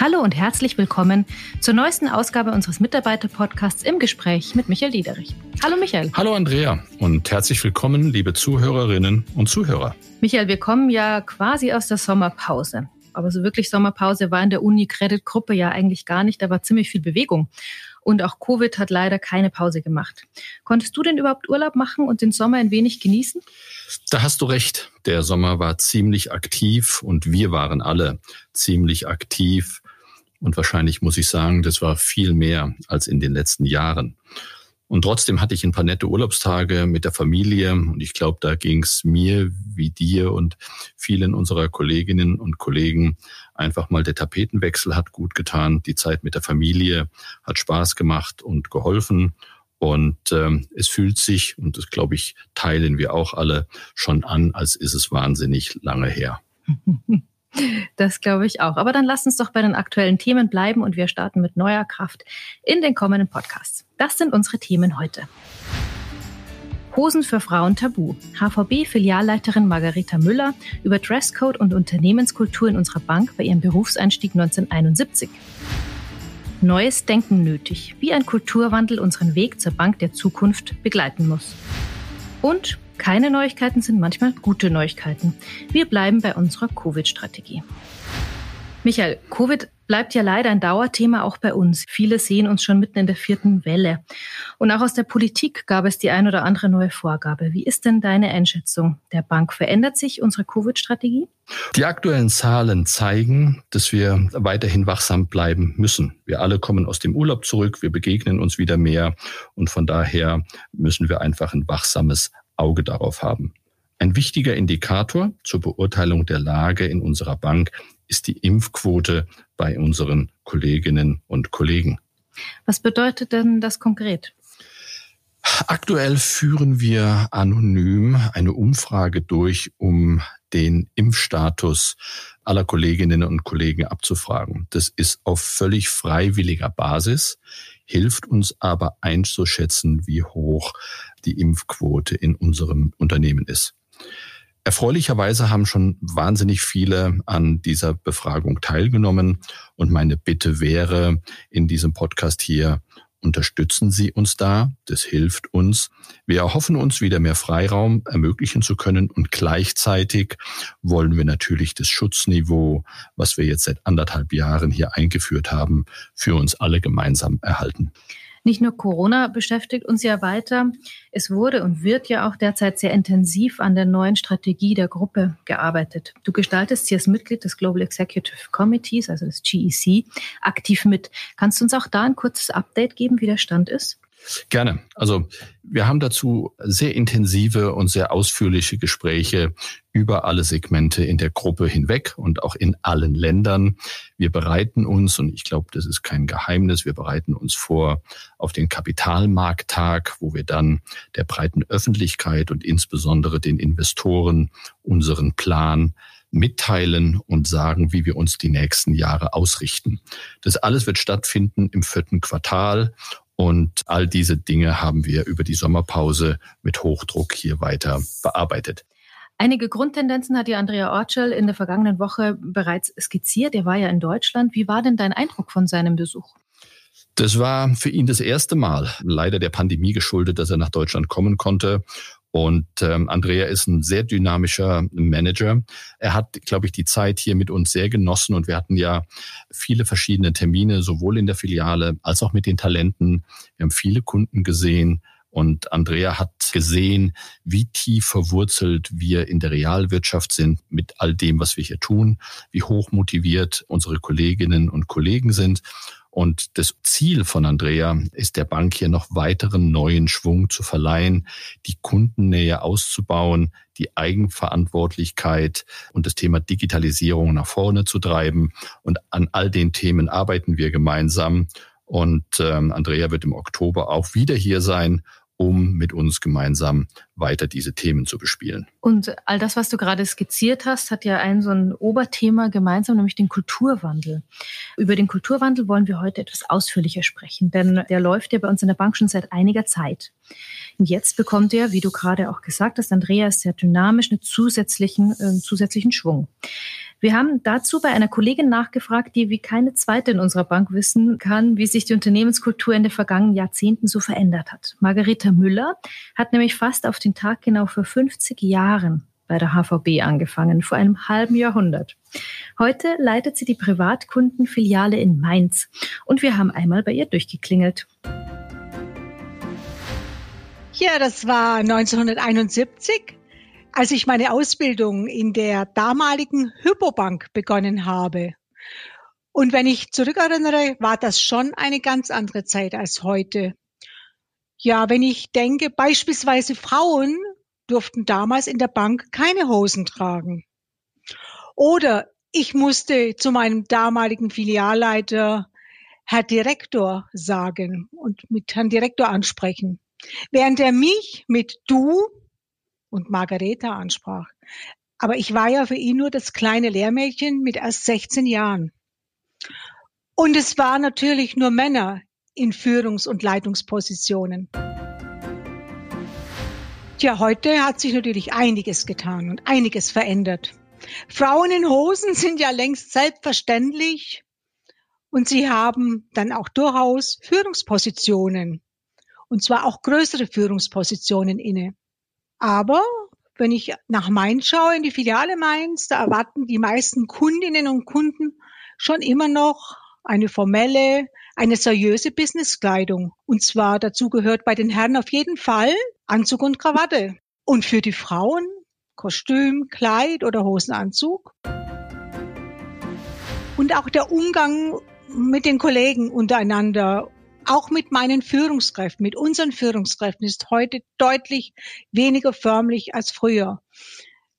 Hallo und herzlich willkommen zur neuesten Ausgabe unseres Mitarbeiter-Podcasts im Gespräch mit Michael Diederich. Hallo Michael. Hallo Andrea und herzlich willkommen, liebe Zuhörerinnen und Zuhörer. Michael, wir kommen ja quasi aus der Sommerpause. Aber so wirklich Sommerpause war in der Uni-Credit-Gruppe ja eigentlich gar nicht. Da war ziemlich viel Bewegung. Und auch Covid hat leider keine Pause gemacht. Konntest du denn überhaupt Urlaub machen und den Sommer ein wenig genießen? Da hast du recht. Der Sommer war ziemlich aktiv und wir waren alle ziemlich aktiv. Und wahrscheinlich muss ich sagen, das war viel mehr als in den letzten Jahren. Und trotzdem hatte ich ein paar nette Urlaubstage mit der Familie. Und ich glaube, da ging es mir wie dir und vielen unserer Kolleginnen und Kollegen einfach mal der Tapetenwechsel hat gut getan. Die Zeit mit der Familie hat Spaß gemacht und geholfen. Und ähm, es fühlt sich, und das glaube ich, teilen wir auch alle schon an, als ist es wahnsinnig lange her. Das glaube ich auch. Aber dann lass uns doch bei den aktuellen Themen bleiben und wir starten mit neuer Kraft in den kommenden Podcasts. Das sind unsere Themen heute. Hosen für Frauen tabu. HVB-Filialleiterin Margareta Müller über Dresscode und Unternehmenskultur in unserer Bank bei ihrem Berufseinstieg 1971. Neues Denken nötig, wie ein Kulturwandel unseren Weg zur Bank der Zukunft begleiten muss. Und keine Neuigkeiten sind manchmal gute Neuigkeiten. Wir bleiben bei unserer Covid-Strategie. Michael, Covid bleibt ja leider ein Dauerthema auch bei uns. Viele sehen uns schon mitten in der vierten Welle. Und auch aus der Politik gab es die ein oder andere neue Vorgabe. Wie ist denn deine Einschätzung der Bank? Verändert sich unsere Covid-Strategie? Die aktuellen Zahlen zeigen, dass wir weiterhin wachsam bleiben müssen. Wir alle kommen aus dem Urlaub zurück, wir begegnen uns wieder mehr und von daher müssen wir einfach ein wachsames Auge darauf haben. Ein wichtiger Indikator zur Beurteilung der Lage in unserer Bank ist die Impfquote bei unseren Kolleginnen und Kollegen. Was bedeutet denn das konkret? Aktuell führen wir anonym eine Umfrage durch, um den Impfstatus aller Kolleginnen und Kollegen abzufragen. Das ist auf völlig freiwilliger Basis, hilft uns aber einzuschätzen, wie hoch die Impfquote in unserem Unternehmen ist. Erfreulicherweise haben schon wahnsinnig viele an dieser Befragung teilgenommen und meine Bitte wäre in diesem Podcast hier, unterstützen Sie uns da. Das hilft uns. Wir erhoffen uns wieder mehr Freiraum ermöglichen zu können und gleichzeitig wollen wir natürlich das Schutzniveau, was wir jetzt seit anderthalb Jahren hier eingeführt haben, für uns alle gemeinsam erhalten. Nicht nur Corona beschäftigt uns ja weiter. Es wurde und wird ja auch derzeit sehr intensiv an der neuen Strategie der Gruppe gearbeitet. Du gestaltest hier als Mitglied des Global Executive Committees, also des GEC, aktiv mit. Kannst du uns auch da ein kurzes Update geben, wie der Stand ist? Gerne. Also wir haben dazu sehr intensive und sehr ausführliche Gespräche über alle Segmente in der Gruppe hinweg und auch in allen Ländern. Wir bereiten uns, und ich glaube, das ist kein Geheimnis, wir bereiten uns vor auf den Kapitalmarkttag, wo wir dann der breiten Öffentlichkeit und insbesondere den Investoren unseren Plan mitteilen und sagen, wie wir uns die nächsten Jahre ausrichten. Das alles wird stattfinden im vierten Quartal und all diese Dinge haben wir über die Sommerpause mit Hochdruck hier weiter bearbeitet. Einige Grundtendenzen hat ja Andrea Ortschel in der vergangenen Woche bereits skizziert. Er war ja in Deutschland. Wie war denn dein Eindruck von seinem Besuch? Das war für ihn das erste Mal, leider der Pandemie geschuldet, dass er nach Deutschland kommen konnte. Und ähm, Andrea ist ein sehr dynamischer Manager. Er hat, glaube ich, die Zeit hier mit uns sehr genossen und wir hatten ja viele verschiedene Termine, sowohl in der Filiale als auch mit den Talenten. Wir haben viele Kunden gesehen. Und Andrea hat gesehen, wie tief verwurzelt wir in der Realwirtschaft sind mit all dem, was wir hier tun, wie hoch motiviert unsere Kolleginnen und Kollegen sind. Und das Ziel von Andrea ist der Bank hier noch weiteren neuen Schwung zu verleihen, die Kundennähe auszubauen, die Eigenverantwortlichkeit und das Thema Digitalisierung nach vorne zu treiben. Und an all den Themen arbeiten wir gemeinsam. Und ähm, Andrea wird im Oktober auch wieder hier sein um mit uns gemeinsam weiter diese Themen zu bespielen. Und all das, was du gerade skizziert hast, hat ja ein so ein Oberthema gemeinsam, nämlich den Kulturwandel. Über den Kulturwandel wollen wir heute etwas ausführlicher sprechen, denn der läuft ja bei uns in der Bank schon seit einiger Zeit. Und jetzt bekommt er, wie du gerade auch gesagt hast, Andreas sehr dynamisch, einen zusätzlichen, äh, zusätzlichen Schwung. Wir haben dazu bei einer Kollegin nachgefragt, die wie keine zweite in unserer Bank wissen kann, wie sich die Unternehmenskultur in den vergangenen Jahrzehnten so verändert hat. Margareta Müller hat nämlich fast auf den Tag genau vor 50 Jahren bei der HVB angefangen, vor einem halben Jahrhundert. Heute leitet sie die Privatkundenfiliale in Mainz und wir haben einmal bei ihr durchgeklingelt. Ja, das war 1971, als ich meine Ausbildung in der damaligen Hypobank begonnen habe. Und wenn ich zurückerinnere, war das schon eine ganz andere Zeit als heute. Ja, wenn ich denke, beispielsweise Frauen durften damals in der Bank keine Hosen tragen. Oder ich musste zu meinem damaligen Filialleiter Herr Direktor sagen und mit Herrn Direktor ansprechen, während er mich mit du und Margareta ansprach. Aber ich war ja für ihn nur das kleine Lehrmädchen mit erst 16 Jahren. Und es waren natürlich nur Männer in Führungs- und Leitungspositionen. Tja, heute hat sich natürlich einiges getan und einiges verändert. Frauen in Hosen sind ja längst selbstverständlich und sie haben dann auch durchaus Führungspositionen und zwar auch größere Führungspositionen inne. Aber wenn ich nach Mainz schaue, in die Filiale Mainz, da erwarten die meisten Kundinnen und Kunden schon immer noch eine formelle, eine seriöse Businesskleidung. Und zwar dazu gehört bei den Herren auf jeden Fall Anzug und Krawatte. Und für die Frauen Kostüm, Kleid oder Hosenanzug. Und auch der Umgang mit den Kollegen untereinander, auch mit meinen Führungskräften, mit unseren Führungskräften ist heute deutlich weniger förmlich als früher.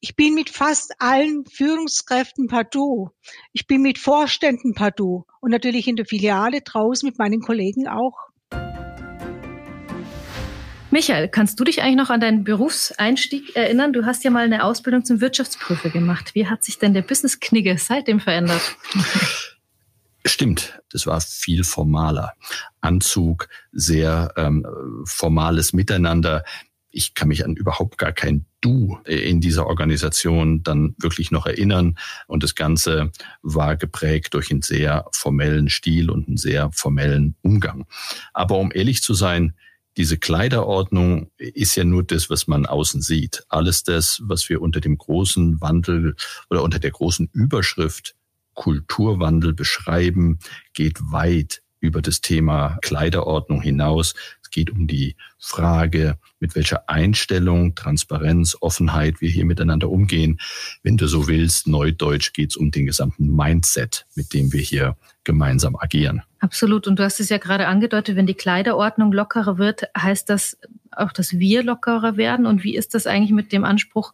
Ich bin mit fast allen Führungskräften partout. Ich bin mit Vorständen partout und natürlich in der Filiale draußen mit meinen Kollegen auch. Michael, kannst du dich eigentlich noch an deinen Berufseinstieg erinnern? Du hast ja mal eine Ausbildung zum Wirtschaftsprüfer gemacht. Wie hat sich denn der Business-Knigge seitdem verändert? Stimmt, das war viel formaler. Anzug, sehr ähm, formales Miteinander. Ich kann mich an überhaupt gar kein Du in dieser Organisation dann wirklich noch erinnern. Und das Ganze war geprägt durch einen sehr formellen Stil und einen sehr formellen Umgang. Aber um ehrlich zu sein, diese Kleiderordnung ist ja nur das, was man außen sieht. Alles das, was wir unter dem großen Wandel oder unter der großen Überschrift Kulturwandel beschreiben, geht weit über das Thema Kleiderordnung hinaus. Es geht um die Frage, mit welcher Einstellung, Transparenz, Offenheit wir hier miteinander umgehen. Wenn du so willst, neudeutsch geht es um den gesamten Mindset, mit dem wir hier gemeinsam agieren. Absolut. Und du hast es ja gerade angedeutet, wenn die Kleiderordnung lockerer wird, heißt das auch, dass wir lockerer werden? Und wie ist das eigentlich mit dem Anspruch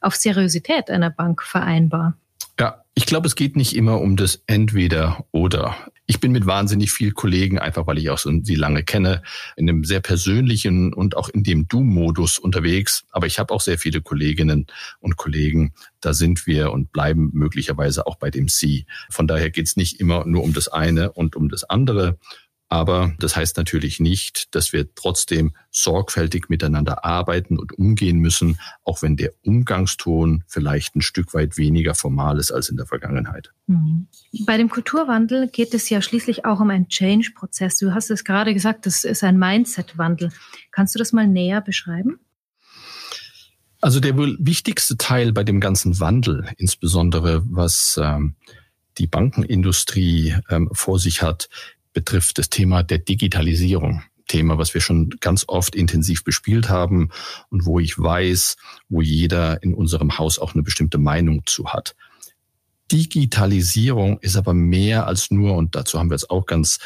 auf Seriosität einer Bank vereinbar? Ja, ich glaube, es geht nicht immer um das Entweder oder. Ich bin mit wahnsinnig viel Kollegen, einfach weil ich auch so sie lange kenne, in einem sehr persönlichen und auch in dem Du-Modus unterwegs. Aber ich habe auch sehr viele Kolleginnen und Kollegen, da sind wir und bleiben möglicherweise auch bei dem Sie. Von daher geht es nicht immer nur um das eine und um das andere, aber das heißt natürlich nicht, dass wir trotzdem sorgfältig miteinander arbeiten und umgehen müssen, auch wenn der Umgangston vielleicht ein Stück weit weniger formal ist als in der Vergangenheit. Mhm. Bei dem Kulturwandel geht es ja schließlich auch um einen Change-Prozess. Du hast es gerade gesagt, das ist ein Mindset-Wandel. Kannst du das mal näher beschreiben? Also der wohl wichtigste Teil bei dem ganzen Wandel, insbesondere was ähm, die Bankenindustrie ähm, vor sich hat, betrifft das Thema der Digitalisierung. Thema, was wir schon ganz oft intensiv bespielt haben und wo ich weiß, wo jeder in unserem Haus auch eine bestimmte Meinung zu hat. Digitalisierung ist aber mehr als nur, und dazu haben wir es auch ganz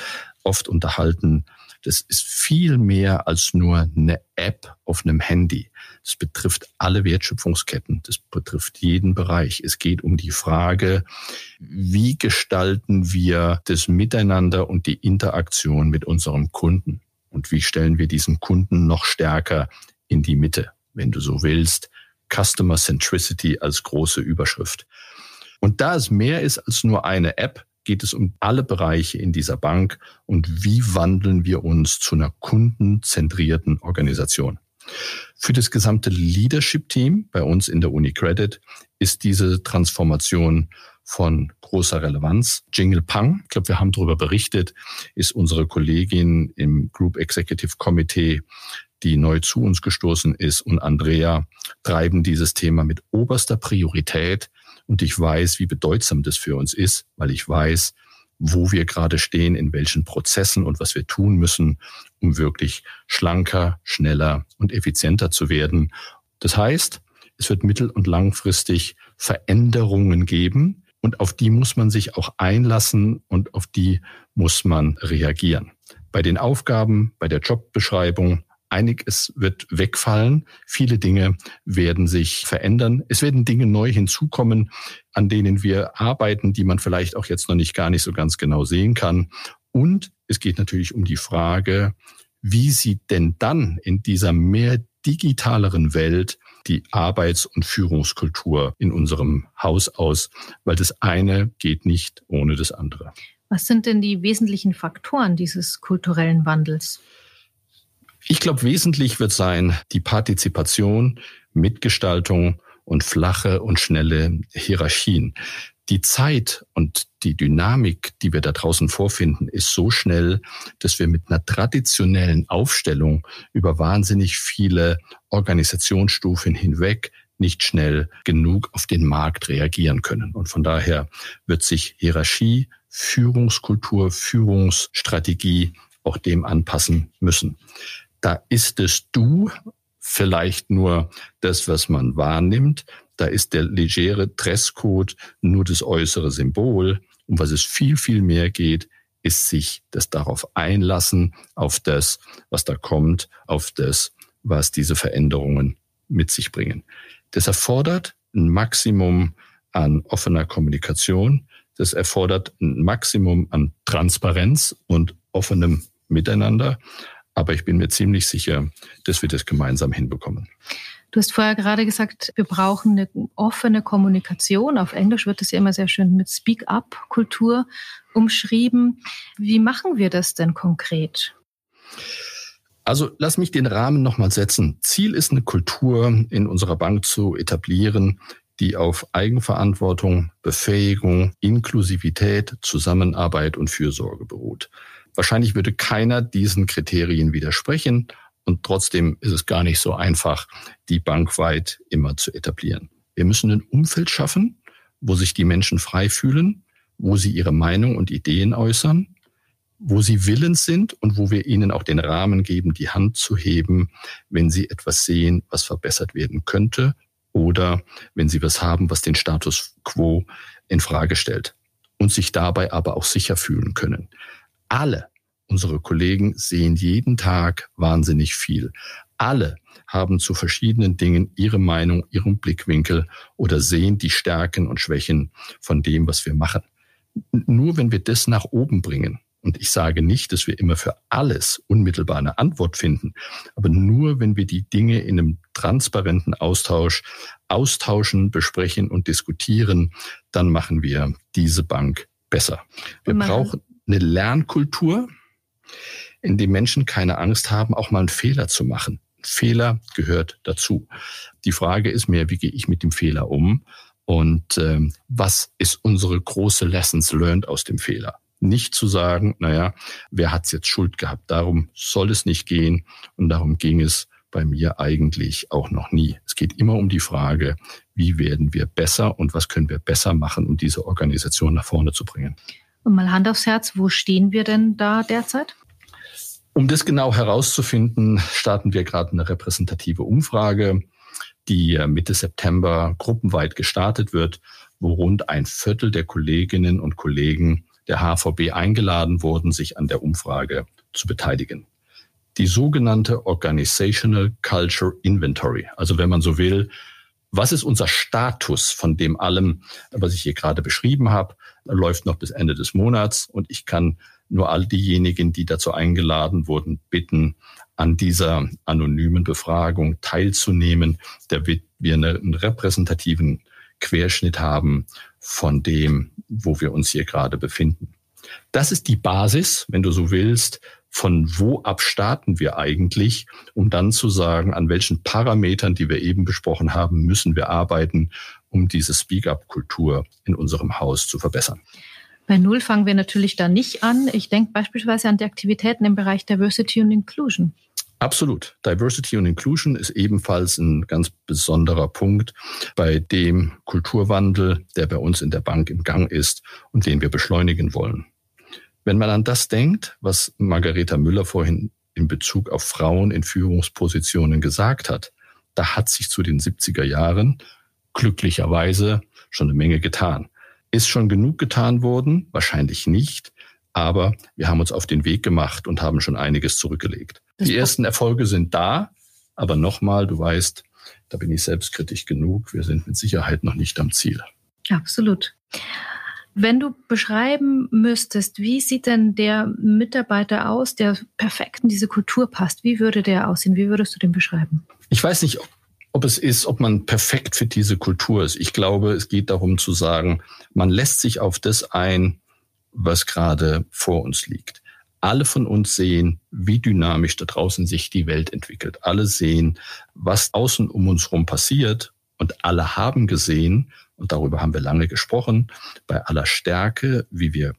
oft unterhalten, das ist viel mehr als nur eine App auf einem Handy. Das betrifft alle Wertschöpfungsketten. Das betrifft jeden Bereich. Es geht um die Frage, wie gestalten wir das Miteinander und die Interaktion mit unserem Kunden? Und wie stellen wir diesen Kunden noch stärker in die Mitte, wenn du so willst? Customer Centricity als große Überschrift. Und da es mehr ist als nur eine App, geht es um alle Bereiche in dieser Bank und wie wandeln wir uns zu einer kundenzentrierten Organisation. Für das gesamte Leadership-Team bei uns in der UniCredit ist diese Transformation von großer Relevanz. Jingle Pang, ich glaube, wir haben darüber berichtet, ist unsere Kollegin im Group Executive Committee, die neu zu uns gestoßen ist, und Andrea treiben dieses Thema mit oberster Priorität. Und ich weiß, wie bedeutsam das für uns ist, weil ich weiß, wo wir gerade stehen, in welchen Prozessen und was wir tun müssen, um wirklich schlanker, schneller und effizienter zu werden. Das heißt, es wird mittel- und langfristig Veränderungen geben und auf die muss man sich auch einlassen und auf die muss man reagieren. Bei den Aufgaben, bei der Jobbeschreibung, einiges wird wegfallen, viele Dinge werden sich verändern. Es werden Dinge neu hinzukommen, an denen wir arbeiten, die man vielleicht auch jetzt noch nicht gar nicht so ganz genau sehen kann. Und es geht natürlich um die Frage, wie sieht denn dann in dieser mehr digitaleren Welt die Arbeits- und Führungskultur in unserem Haus aus, weil das eine geht nicht ohne das andere. Was sind denn die wesentlichen Faktoren dieses kulturellen Wandels? Ich glaube, wesentlich wird sein die Partizipation, Mitgestaltung und flache und schnelle Hierarchien. Die Zeit und die Dynamik, die wir da draußen vorfinden, ist so schnell, dass wir mit einer traditionellen Aufstellung über wahnsinnig viele Organisationsstufen hinweg nicht schnell genug auf den Markt reagieren können. Und von daher wird sich Hierarchie, Führungskultur, Führungsstrategie auch dem anpassen müssen. Da ist es Du vielleicht nur das, was man wahrnimmt. Da ist der legere Dresscode nur das äußere Symbol. Um was es viel, viel mehr geht, ist sich das darauf einlassen, auf das, was da kommt, auf das, was diese Veränderungen mit sich bringen. Das erfordert ein Maximum an offener Kommunikation. Das erfordert ein Maximum an Transparenz und offenem Miteinander. Aber ich bin mir ziemlich sicher, dass wir das gemeinsam hinbekommen. Du hast vorher gerade gesagt, wir brauchen eine offene Kommunikation. Auf Englisch wird es ja immer sehr schön mit Speak-up-Kultur umschrieben. Wie machen wir das denn konkret? Also lass mich den Rahmen nochmal setzen. Ziel ist eine Kultur in unserer Bank zu etablieren, die auf Eigenverantwortung, Befähigung, Inklusivität, Zusammenarbeit und Fürsorge beruht. Wahrscheinlich würde keiner diesen Kriterien widersprechen und trotzdem ist es gar nicht so einfach, die bankweit immer zu etablieren. Wir müssen ein Umfeld schaffen, wo sich die Menschen frei fühlen, wo sie ihre Meinung und Ideen äußern, wo sie willens sind und wo wir ihnen auch den Rahmen geben, die Hand zu heben, wenn sie etwas sehen, was verbessert werden könnte oder wenn sie was haben, was den Status quo in Frage stellt und sich dabei aber auch sicher fühlen können alle unsere Kollegen sehen jeden Tag wahnsinnig viel. Alle haben zu verschiedenen Dingen ihre Meinung, ihren Blickwinkel oder sehen die Stärken und Schwächen von dem, was wir machen. Nur wenn wir das nach oben bringen, und ich sage nicht, dass wir immer für alles unmittelbar eine Antwort finden, aber nur wenn wir die Dinge in einem transparenten Austausch austauschen, besprechen und diskutieren, dann machen wir diese Bank besser. Wir brauchen eine Lernkultur, in dem Menschen keine Angst haben, auch mal einen Fehler zu machen. Fehler gehört dazu. Die Frage ist mehr, wie gehe ich mit dem Fehler um und ähm, was ist unsere große Lessons learned aus dem Fehler? Nicht zu sagen, naja, wer hat's jetzt Schuld gehabt? Darum soll es nicht gehen und darum ging es bei mir eigentlich auch noch nie. Es geht immer um die Frage, wie werden wir besser und was können wir besser machen, um diese Organisation nach vorne zu bringen. Und mal Hand aufs Herz, wo stehen wir denn da derzeit? Um das genau herauszufinden, starten wir gerade eine repräsentative Umfrage, die Mitte September gruppenweit gestartet wird, wo rund ein Viertel der Kolleginnen und Kollegen der HVB eingeladen wurden, sich an der Umfrage zu beteiligen. Die sogenannte Organizational Culture Inventory, also wenn man so will, was ist unser Status von dem allem, was ich hier gerade beschrieben habe? Läuft noch bis Ende des Monats und ich kann nur all diejenigen, die dazu eingeladen wurden, bitten, an dieser anonymen Befragung teilzunehmen, damit wir einen repräsentativen Querschnitt haben von dem, wo wir uns hier gerade befinden. Das ist die Basis, wenn du so willst, von wo ab starten wir eigentlich, um dann zu sagen, an welchen Parametern, die wir eben besprochen haben, müssen wir arbeiten, um diese Speak-up-Kultur in unserem Haus zu verbessern. Bei Null fangen wir natürlich da nicht an. Ich denke beispielsweise an die Aktivitäten im Bereich Diversity und Inclusion. Absolut. Diversity und Inclusion ist ebenfalls ein ganz besonderer Punkt, bei dem Kulturwandel, der bei uns in der Bank im Gang ist und den wir beschleunigen wollen. Wenn man an das denkt, was Margareta Müller vorhin in Bezug auf Frauen in Führungspositionen gesagt hat, da hat sich zu den 70er Jahren glücklicherweise schon eine Menge getan. Ist schon genug getan worden? Wahrscheinlich nicht. Aber wir haben uns auf den Weg gemacht und haben schon einiges zurückgelegt. Die ersten Erfolge sind da, aber nochmal, du weißt, da bin ich selbstkritisch genug. Wir sind mit Sicherheit noch nicht am Ziel. Absolut. Wenn du beschreiben müsstest, wie sieht denn der Mitarbeiter aus, der perfekt in diese Kultur passt? Wie würde der aussehen? Wie würdest du den beschreiben? Ich weiß nicht, ob, ob es ist, ob man perfekt für diese Kultur ist. Ich glaube, es geht darum zu sagen, man lässt sich auf das ein, was gerade vor uns liegt alle von uns sehen, wie dynamisch da draußen sich die Welt entwickelt. Alle sehen, was außen um uns herum passiert und alle haben gesehen, und darüber haben wir lange gesprochen, bei aller Stärke, wie wir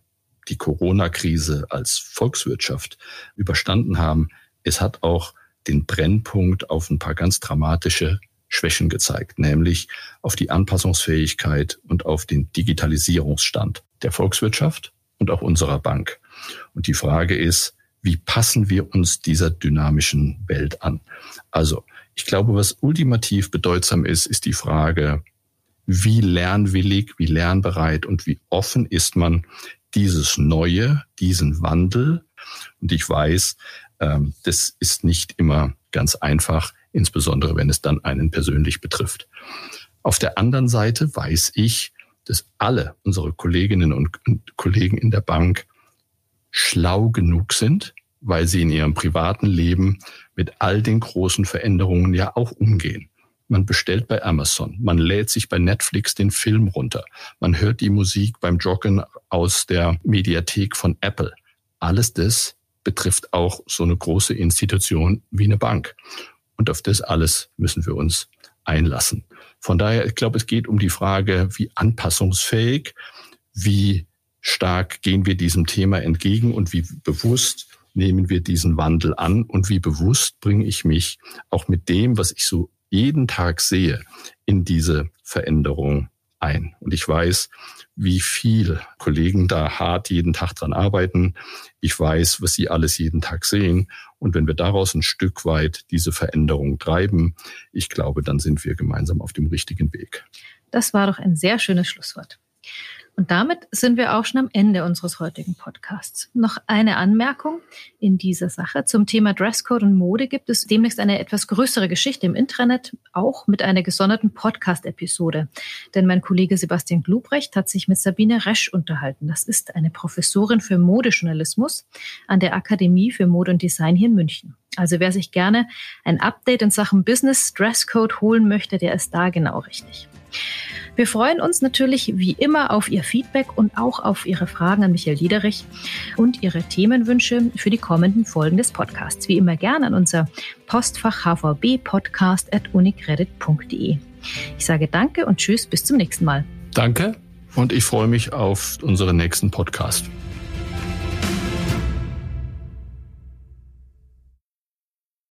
die Corona-Krise als Volkswirtschaft überstanden haben, es hat auch den Brennpunkt auf ein paar ganz dramatische Schwächen gezeigt, nämlich auf die Anpassungsfähigkeit und auf den Digitalisierungsstand der Volkswirtschaft und auch unserer Bank. Und die Frage ist, wie passen wir uns dieser dynamischen Welt an? Also, ich glaube, was ultimativ bedeutsam ist, ist die Frage, wie lernwillig, wie lernbereit und wie offen ist man dieses Neue, diesen Wandel. Und ich weiß, das ist nicht immer ganz einfach, insbesondere wenn es dann einen persönlich betrifft. Auf der anderen Seite weiß ich, dass alle unsere Kolleginnen und Kollegen in der Bank schlau genug sind, weil sie in ihrem privaten Leben mit all den großen Veränderungen ja auch umgehen. Man bestellt bei Amazon, man lädt sich bei Netflix den Film runter, man hört die Musik beim Joggen aus der Mediathek von Apple. Alles das betrifft auch so eine große Institution wie eine Bank. Und auf das alles müssen wir uns einlassen. Von daher, ich glaube, es geht um die Frage, wie anpassungsfähig, wie stark gehen wir diesem Thema entgegen und wie bewusst nehmen wir diesen Wandel an und wie bewusst bringe ich mich auch mit dem, was ich so jeden Tag sehe, in diese Veränderung ein. Und ich weiß, wie viel Kollegen da hart jeden Tag dran arbeiten. Ich weiß, was sie alles jeden Tag sehen. Und wenn wir daraus ein Stück weit diese Veränderung treiben, ich glaube, dann sind wir gemeinsam auf dem richtigen Weg. Das war doch ein sehr schönes Schlusswort. Und damit sind wir auch schon am Ende unseres heutigen Podcasts. Noch eine Anmerkung in dieser Sache. Zum Thema Dresscode und Mode gibt es demnächst eine etwas größere Geschichte im Intranet, auch mit einer gesonderten Podcast-Episode. Denn mein Kollege Sebastian Glubrecht hat sich mit Sabine Resch unterhalten. Das ist eine Professorin für Modejournalismus an der Akademie für Mode und Design hier in München. Also wer sich gerne ein Update in Sachen Business Dresscode holen möchte, der ist da genau richtig. Wir freuen uns natürlich wie immer auf Ihr Feedback und auch auf Ihre Fragen an Michael Liederich und Ihre Themenwünsche für die kommenden Folgen des Podcasts. Wie immer gerne an unser Postfach hvbpodcast.unicredit.de. Ich sage Danke und Tschüss, bis zum nächsten Mal. Danke und ich freue mich auf unseren nächsten Podcast.